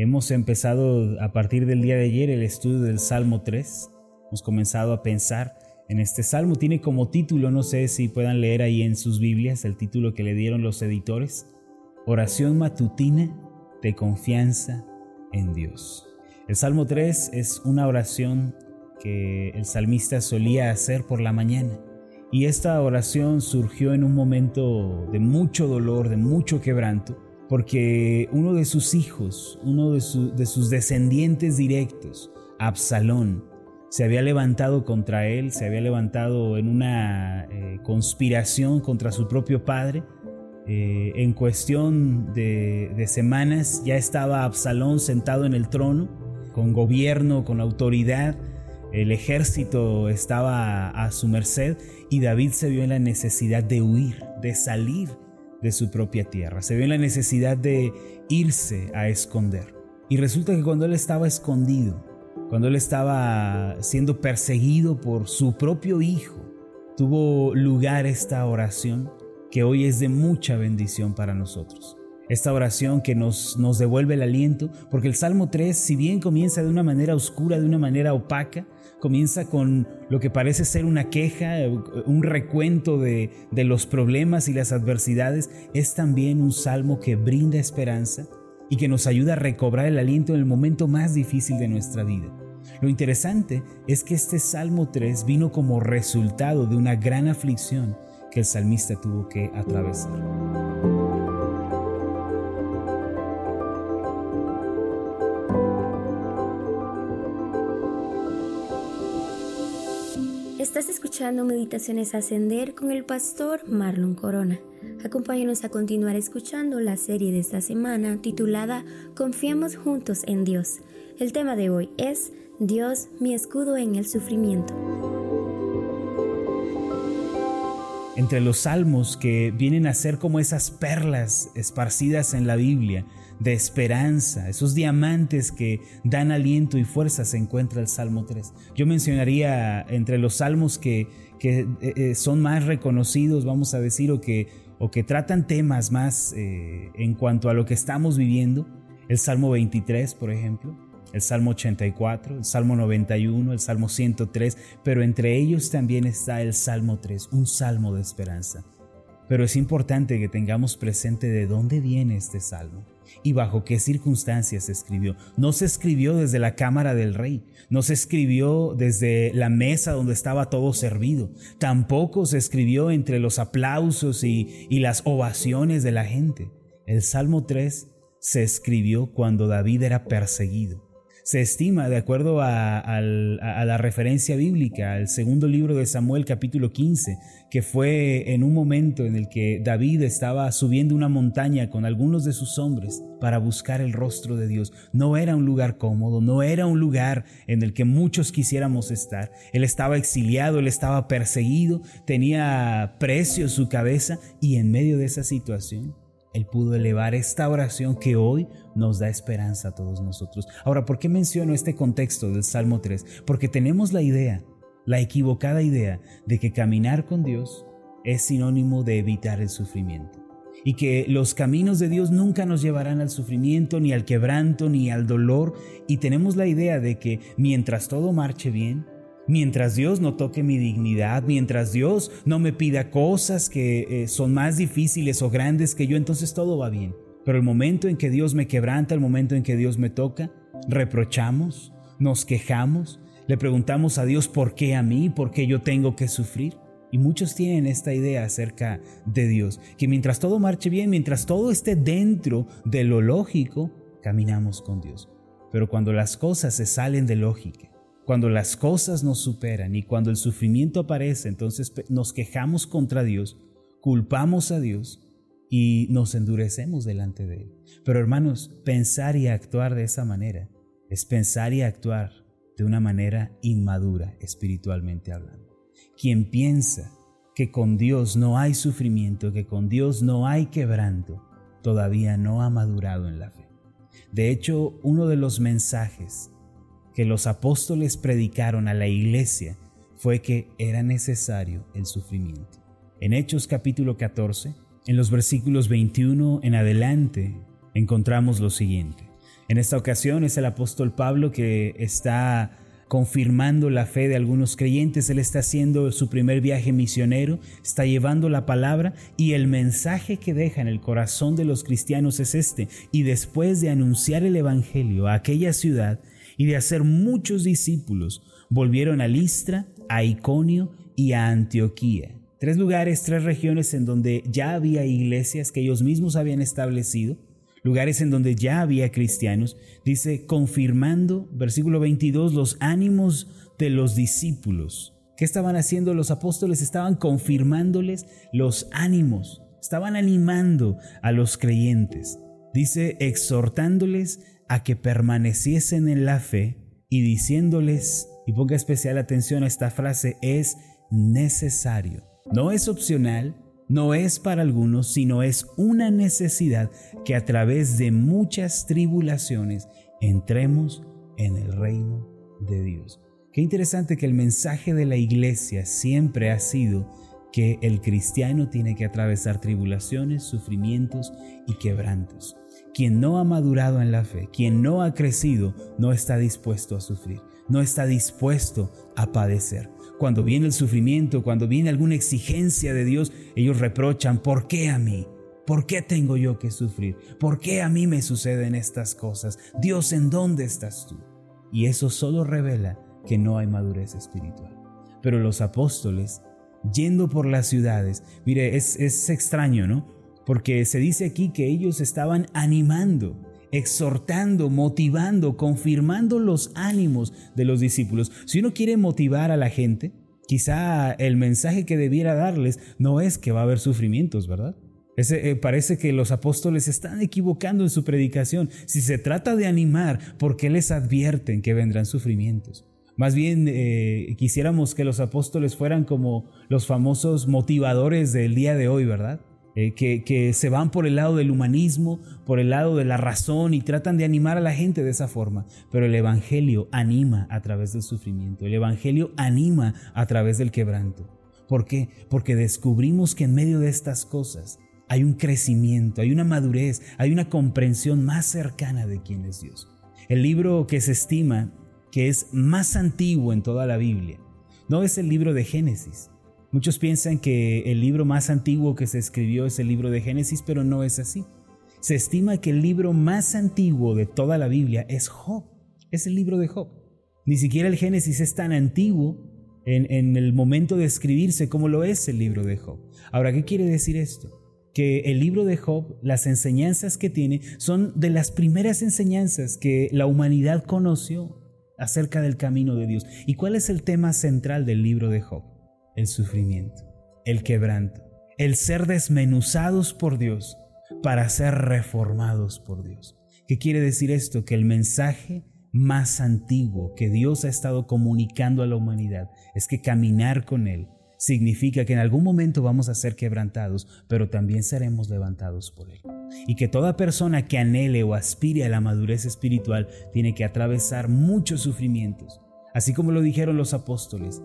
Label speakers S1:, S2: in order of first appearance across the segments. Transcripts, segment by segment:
S1: Hemos empezado a partir del día de ayer el estudio del Salmo 3. Hemos comenzado a pensar en este salmo. Tiene como título, no sé si puedan leer ahí en sus Biblias, el título que le dieron los editores, Oración matutina de confianza en Dios. El Salmo 3 es una oración que el salmista solía hacer por la mañana. Y esta oración surgió en un momento de mucho dolor, de mucho quebranto, porque uno de sus hijos, uno de, sus descendientes directos, Absalón, se había levantado contra él, se había levantado en una eh, conspiración contra su propio padre. Eh, en cuestión de, de semanas ya estaba Absalón sentado en el trono, con gobierno, con autoridad, el ejército estaba a su merced y David se vio en la necesidad de huir, de salir de su propia tierra. Se vio en la necesidad de irse a esconder. Y resulta que cuando él estaba escondido, cuando él estaba siendo perseguido por su propio hijo, tuvo lugar esta oración que hoy es de mucha bendición para nosotros. Esta oración que nos, nos devuelve el aliento, porque el Salmo 3, si bien comienza de una manera oscura, de una manera opaca, comienza con lo que parece ser una queja, un recuento de, de los problemas y las adversidades, es también un salmo que brinda esperanza y que nos ayuda a recobrar el aliento en el momento más difícil de nuestra vida. Lo interesante es que este Salmo 3 vino como resultado de una gran aflicción que el salmista tuvo que atravesar.
S2: Escuchando Meditaciones Ascender con el pastor Marlon Corona. Acompáñanos a continuar escuchando la serie de esta semana titulada Confiamos juntos en Dios. El tema de hoy es Dios, mi escudo en el sufrimiento.
S1: Entre los salmos que vienen a ser como esas perlas esparcidas en la Biblia, de esperanza, esos diamantes que dan aliento y fuerza, se encuentra el Salmo 3. Yo mencionaría entre los salmos que, que eh, eh, son más reconocidos, vamos a decir, o que, o que tratan temas más eh, en cuanto a lo que estamos viviendo, el Salmo 23, por ejemplo, el Salmo 84, el Salmo 91, el Salmo 103, pero entre ellos también está el Salmo 3, un salmo de esperanza. Pero es importante que tengamos presente de dónde viene este salmo y bajo qué circunstancias se escribió. No se escribió desde la cámara del rey, no se escribió desde la mesa donde estaba todo servido, tampoco se escribió entre los aplausos y, las ovaciones de la gente. El Salmo 3 se escribió cuando David era perseguido se estima, de acuerdo a, la referencia bíblica, al segundo libro de Samuel capítulo 15, que fue en un momento en el que David estaba subiendo una montaña con algunos de sus hombres para buscar el rostro de Dios. No era un lugar cómodo, no era un lugar en el que muchos quisiéramos estar. Él estaba exiliado, él estaba perseguido, tenía precio su cabeza y en medio de esa situación él pudo elevar esta oración que hoy nos da esperanza a todos nosotros. Ahora, ¿por qué menciono este contexto del Salmo 3? Porque tenemos la idea, la equivocada idea, de que caminar con Dios es sinónimo de evitar el sufrimiento. Y que los caminos de Dios nunca nos llevarán al sufrimiento, ni al quebranto, ni al dolor. Y tenemos la idea de que mientras todo marche bien, Mientras Dios no toque mi dignidad, mientras Dios no me pida cosas que eh, son más difíciles o grandes que yo, entonces todo va bien. Pero el momento en que Dios me quebranta, el momento en que Dios me toca, reprochamos, nos quejamos, le preguntamos a Dios por qué a mí, por qué yo tengo que sufrir. Y muchos tienen esta idea acerca de Dios, que mientras todo marche bien, mientras todo esté dentro de lo lógico, caminamos con Dios. Pero cuando las cosas se salen de lógica, cuando las cosas nos superan y cuando el sufrimiento aparece, entonces nos quejamos contra Dios, culpamos a Dios y nos endurecemos delante de Él. Pero hermanos, pensar y actuar de esa manera es pensar y actuar de una manera inmadura espiritualmente hablando. Quien piensa que con Dios no hay sufrimiento, que con Dios no hay quebranto, todavía no ha madurado en la fe. De hecho, uno de los mensajes que los apóstoles predicaron a la iglesia fue que era necesario el sufrimiento. En Hechos capítulo 14, en los versículos 21 en adelante, encontramos lo siguiente. En esta ocasión es el apóstol Pablo que está confirmando la fe de algunos creyentes. Él está haciendo su primer viaje misionero, está llevando la palabra y el mensaje que deja en el corazón de los cristianos es este. Y después de anunciar el Evangelio a aquella ciudad y de hacer muchos discípulos, volvieron a Listra, a Iconio y a Antioquía. Tres lugares, tres regiones en donde ya había iglesias que ellos mismos habían establecido lugares en donde ya había cristianos, dice, confirmando, versículo 22, los ánimos de los discípulos. ¿Qué estaban haciendo los apóstoles? Estaban confirmándoles los ánimos, estaban animando a los creyentes. Dice, exhortándoles a que permaneciesen en la fe y diciéndoles, y ponga especial atención a esta frase, es necesario. No es opcional, no es para algunos, sino es una necesidad que a través de muchas tribulaciones entremos en el reino de Dios. Qué interesante que el mensaje de la iglesia siempre ha sido que el cristiano tiene que atravesar tribulaciones, sufrimientos y quebrantos. Quien no ha madurado en la fe, quien no ha crecido, no está dispuesto a sufrir, no está dispuesto a padecer. Cuando viene el sufrimiento, cuando viene alguna exigencia de Dios, ellos reprochan, ¿por qué a mí? ¿Por qué tengo yo que sufrir? ¿Por qué a mí me suceden estas cosas? Dios, ¿en dónde estás tú? Y eso solo revela que no hay madurez espiritual. Pero los apóstoles, yendo por las ciudades, mire, es, es extraño, ¿no? Porque se dice aquí que ellos estaban animando exhortando, motivando, confirmando los ánimos de los discípulos. Si uno quiere motivar a la gente, quizá el mensaje que debiera darles no es que va a haber sufrimientos, ¿verdad? Eh, parece que los apóstoles están equivocando en su predicación. Si se trata de animar, ¿por qué les advierten que vendrán sufrimientos? Más bien eh, quisiéramos que los apóstoles fueran como los famosos motivadores del día de hoy, ¿verdad? Eh, que, se van por el lado del humanismo, por el lado de la razón y tratan de animar a la gente de esa forma. Pero el Evangelio anima a través del sufrimiento, el Evangelio anima a través del quebranto. ¿Por qué? Porque descubrimos que en medio de estas cosas hay un crecimiento, hay una madurez, hay una comprensión más cercana de quién es Dios. El libro que se estima que es más antiguo en toda la Biblia no es el libro de Génesis, Muchos piensan que el libro más antiguo que se escribió es el libro de Génesis, pero no es así. Se estima que el libro más antiguo de toda la Biblia es Job, es el libro de Job. Ni siquiera el Génesis es tan antiguo en, el momento de escribirse como lo es el libro de Job. Ahora, ¿qué quiere decir esto? que el libro de Job, las enseñanzas que tiene, son de las primeras enseñanzas que la humanidad conoció acerca del camino de Dios. ¿Y cuál es el tema central del libro de Job? El sufrimiento, el quebranto, el ser desmenuzados por Dios para ser reformados por Dios. ¿Qué quiere decir esto? Que el mensaje más antiguo que Dios ha estado comunicando a la humanidad es que caminar con Él significa que en algún momento vamos a ser quebrantados, pero también seremos levantados por Él. Y que toda persona que anhele o aspire a la madurez espiritual tiene que atravesar muchos sufrimientos. Así como lo dijeron los apóstoles,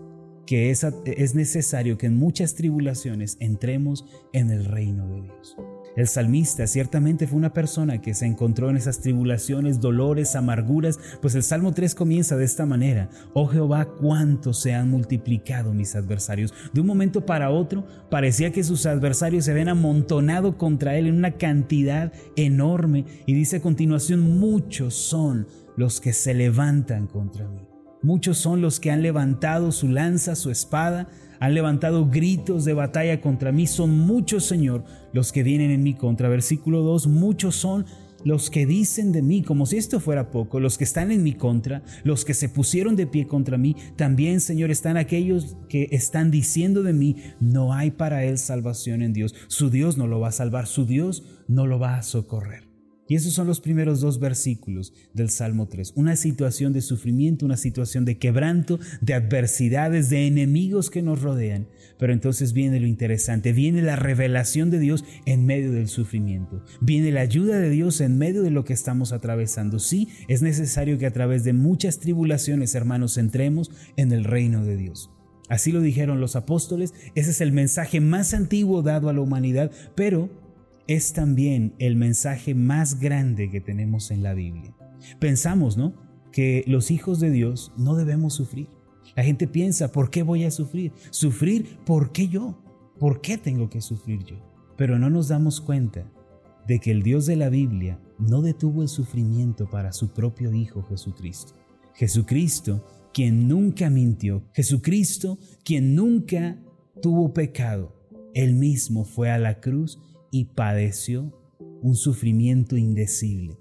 S1: que es, es necesario que en muchas tribulaciones entremos en el reino de Dios. El salmista ciertamente fue una persona que se encontró en esas tribulaciones, dolores, amarguras, pues el Salmo 3 comienza de esta manera, oh Jehová, cuánto se han multiplicado mis adversarios. De un momento para otro parecía que sus adversarios se habían amontonado contra él en una cantidad enorme y dice a continuación, muchos son los que se levantan contra mí. Muchos son los que han levantado su lanza, su espada, han levantado gritos de batalla contra mí. Son muchos, Señor, los que vienen en mi contra. Versículo 2, muchos son los que dicen de mí, como si esto fuera poco, los que están en mi contra, los que se pusieron de pie contra mí, también, Señor, están aquellos que están diciendo de mí, no hay para él salvación en Dios. Su Dios no lo va a salvar, su Dios no lo va a socorrer. Y esos son los primeros dos versículos del Salmo 3. Una situación de sufrimiento, una situación de quebranto, de adversidades, de enemigos que nos rodean. Pero entonces viene lo interesante, viene la revelación de Dios en medio del sufrimiento. Viene la ayuda de Dios en medio de lo que estamos atravesando. Sí, es necesario que a través de muchas tribulaciones, hermanos, entremos en el reino de Dios. Así lo dijeron los apóstoles, ese es el mensaje más antiguo dado a la humanidad, pero es también el mensaje más grande que tenemos en la Biblia. Pensamos, ¿no? Que los hijos de Dios no debemos sufrir. La gente piensa, ¿por qué voy a sufrir? Sufrir, ¿por qué yo? ¿Por qué tengo que sufrir yo? Pero no nos damos cuenta de que el Dios de la Biblia no detuvo el sufrimiento para su propio Hijo Jesucristo. Jesucristo, quien nunca mintió, Jesucristo, quien nunca tuvo pecado, él mismo fue a la cruz y padeció un sufrimiento indecible.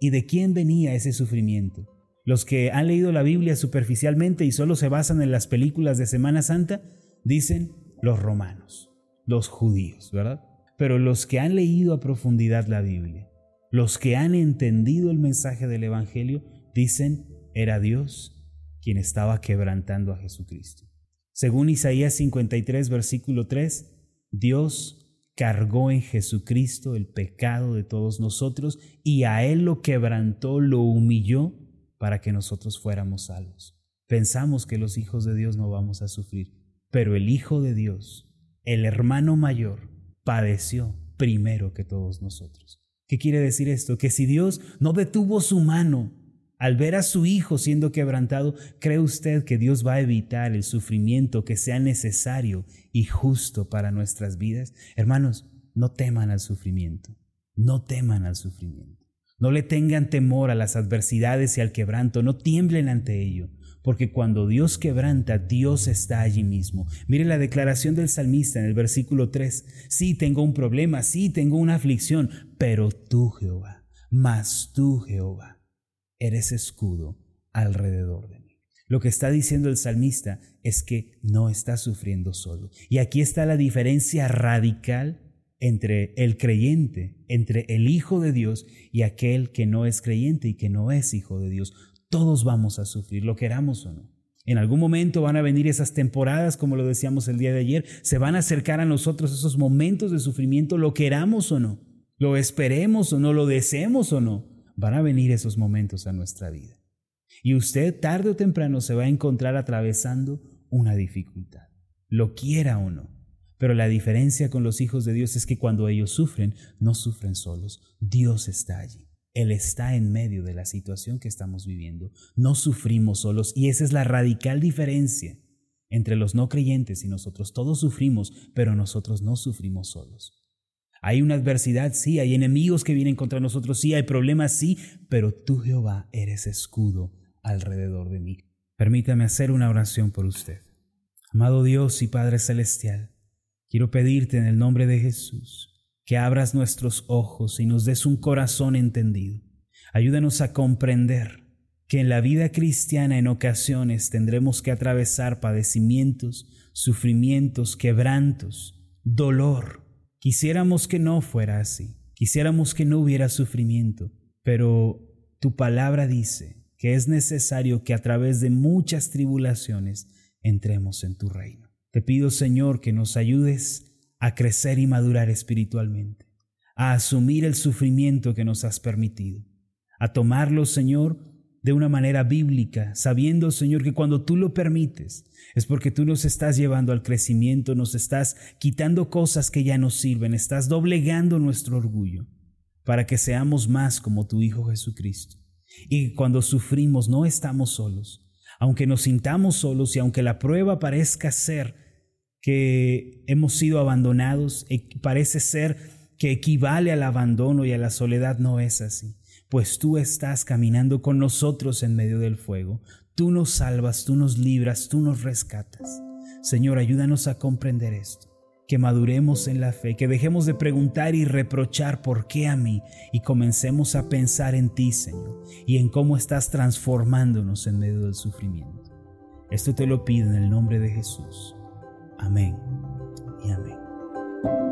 S1: ¿Y de quién venía ese sufrimiento? Los que han leído la Biblia superficialmente y solo se basan en las películas de Semana Santa, dicen los romanos, los judíos, ¿verdad? Pero los que han leído a profundidad la Biblia, los que han entendido el mensaje del Evangelio, dicen, era Dios quien estaba quebrantando a Jesucristo. Según Isaías 53, versículo 3, Dios cargó en Jesucristo el pecado de todos nosotros y a Él lo quebrantó, lo humilló para que nosotros fuéramos salvos. Pensamos que los hijos de Dios no vamos a sufrir, pero el Hijo de Dios, el hermano mayor, padeció primero que todos nosotros. ¿Qué quiere decir esto? Que si Dios no detuvo su mano al ver a su Hijo siendo quebrantado, ¿cree usted que Dios va a evitar el sufrimiento que sea necesario y justo para nuestras vidas? Hermanos, no teman al sufrimiento, no teman al sufrimiento. No le tengan temor a las adversidades y al quebranto, no tiemblen ante ello, porque cuando Dios quebranta, Dios está allí mismo. Mire la declaración del salmista en el versículo 3. Sí, tengo un problema, sí, tengo una aflicción, pero tú, Jehová, más tú, Jehová, eres escudo alrededor de mí. Lo que está diciendo el salmista es que no está sufriendo solo. Y aquí está la diferencia radical entre el creyente, entre el Hijo de Dios y aquel que no es creyente y que no es Hijo de Dios. Todos vamos a sufrir, lo queramos o no. En algún momento van a venir esas temporadas, como lo decíamos el día de ayer, se van a acercar a nosotros esos momentos de sufrimiento, lo queramos o no, lo esperemos o no, lo deseemos o no van a venir esos momentos a nuestra vida. Y usted tarde o temprano se va a encontrar atravesando una dificultad, lo quiera o no. Pero la diferencia con los hijos de Dios es que cuando ellos sufren, no sufren solos, Dios está allí. Él está en medio de la situación que estamos viviendo. No sufrimos solos y esa es la radical diferencia entre los no creyentes y nosotros. Todos sufrimos, pero nosotros no sufrimos solos. Hay una adversidad, sí, hay enemigos que vienen contra nosotros, sí, hay problemas, sí, pero tú Jehová eres escudo alrededor de mí. Permítame hacer una oración por usted. Amado Dios y Padre Celestial, quiero pedirte en el nombre de Jesús que abras nuestros ojos y nos des un corazón entendido. Ayúdanos a comprender que en la vida cristiana en ocasiones tendremos que atravesar padecimientos, sufrimientos, quebrantos, dolor, Quisiéramos que no fuera así, quisiéramos que no hubiera sufrimiento, pero tu palabra dice que es necesario que a través de muchas tribulaciones entremos en tu reino. Te pido, Señor, que nos ayudes a crecer y madurar espiritualmente, a asumir el sufrimiento que nos has permitido, a tomarlo, Señor, de una manera bíblica, sabiendo, Señor, que cuando tú lo permites, es porque tú nos estás llevando al crecimiento, nos estás quitando cosas que ya nos sirven, estás doblegando nuestro orgullo para que seamos más como tu Hijo Jesucristo. Y cuando sufrimos no estamos solos, aunque nos sintamos solos y aunque la prueba parezca ser que hemos sido abandonados, parece ser que equivale al abandono y a la soledad, no es así pues tú estás caminando con nosotros en medio del fuego. Tú nos salvas, tú nos libras, tú nos rescatas. Señor, ayúdanos a comprender esto, que maduremos en la fe, que dejemos de preguntar y reprochar por qué a mí y comencemos a pensar en ti, Señor, y en cómo estás transformándonos en medio del sufrimiento. Esto te lo pido en el nombre de Jesús. Amén y amén.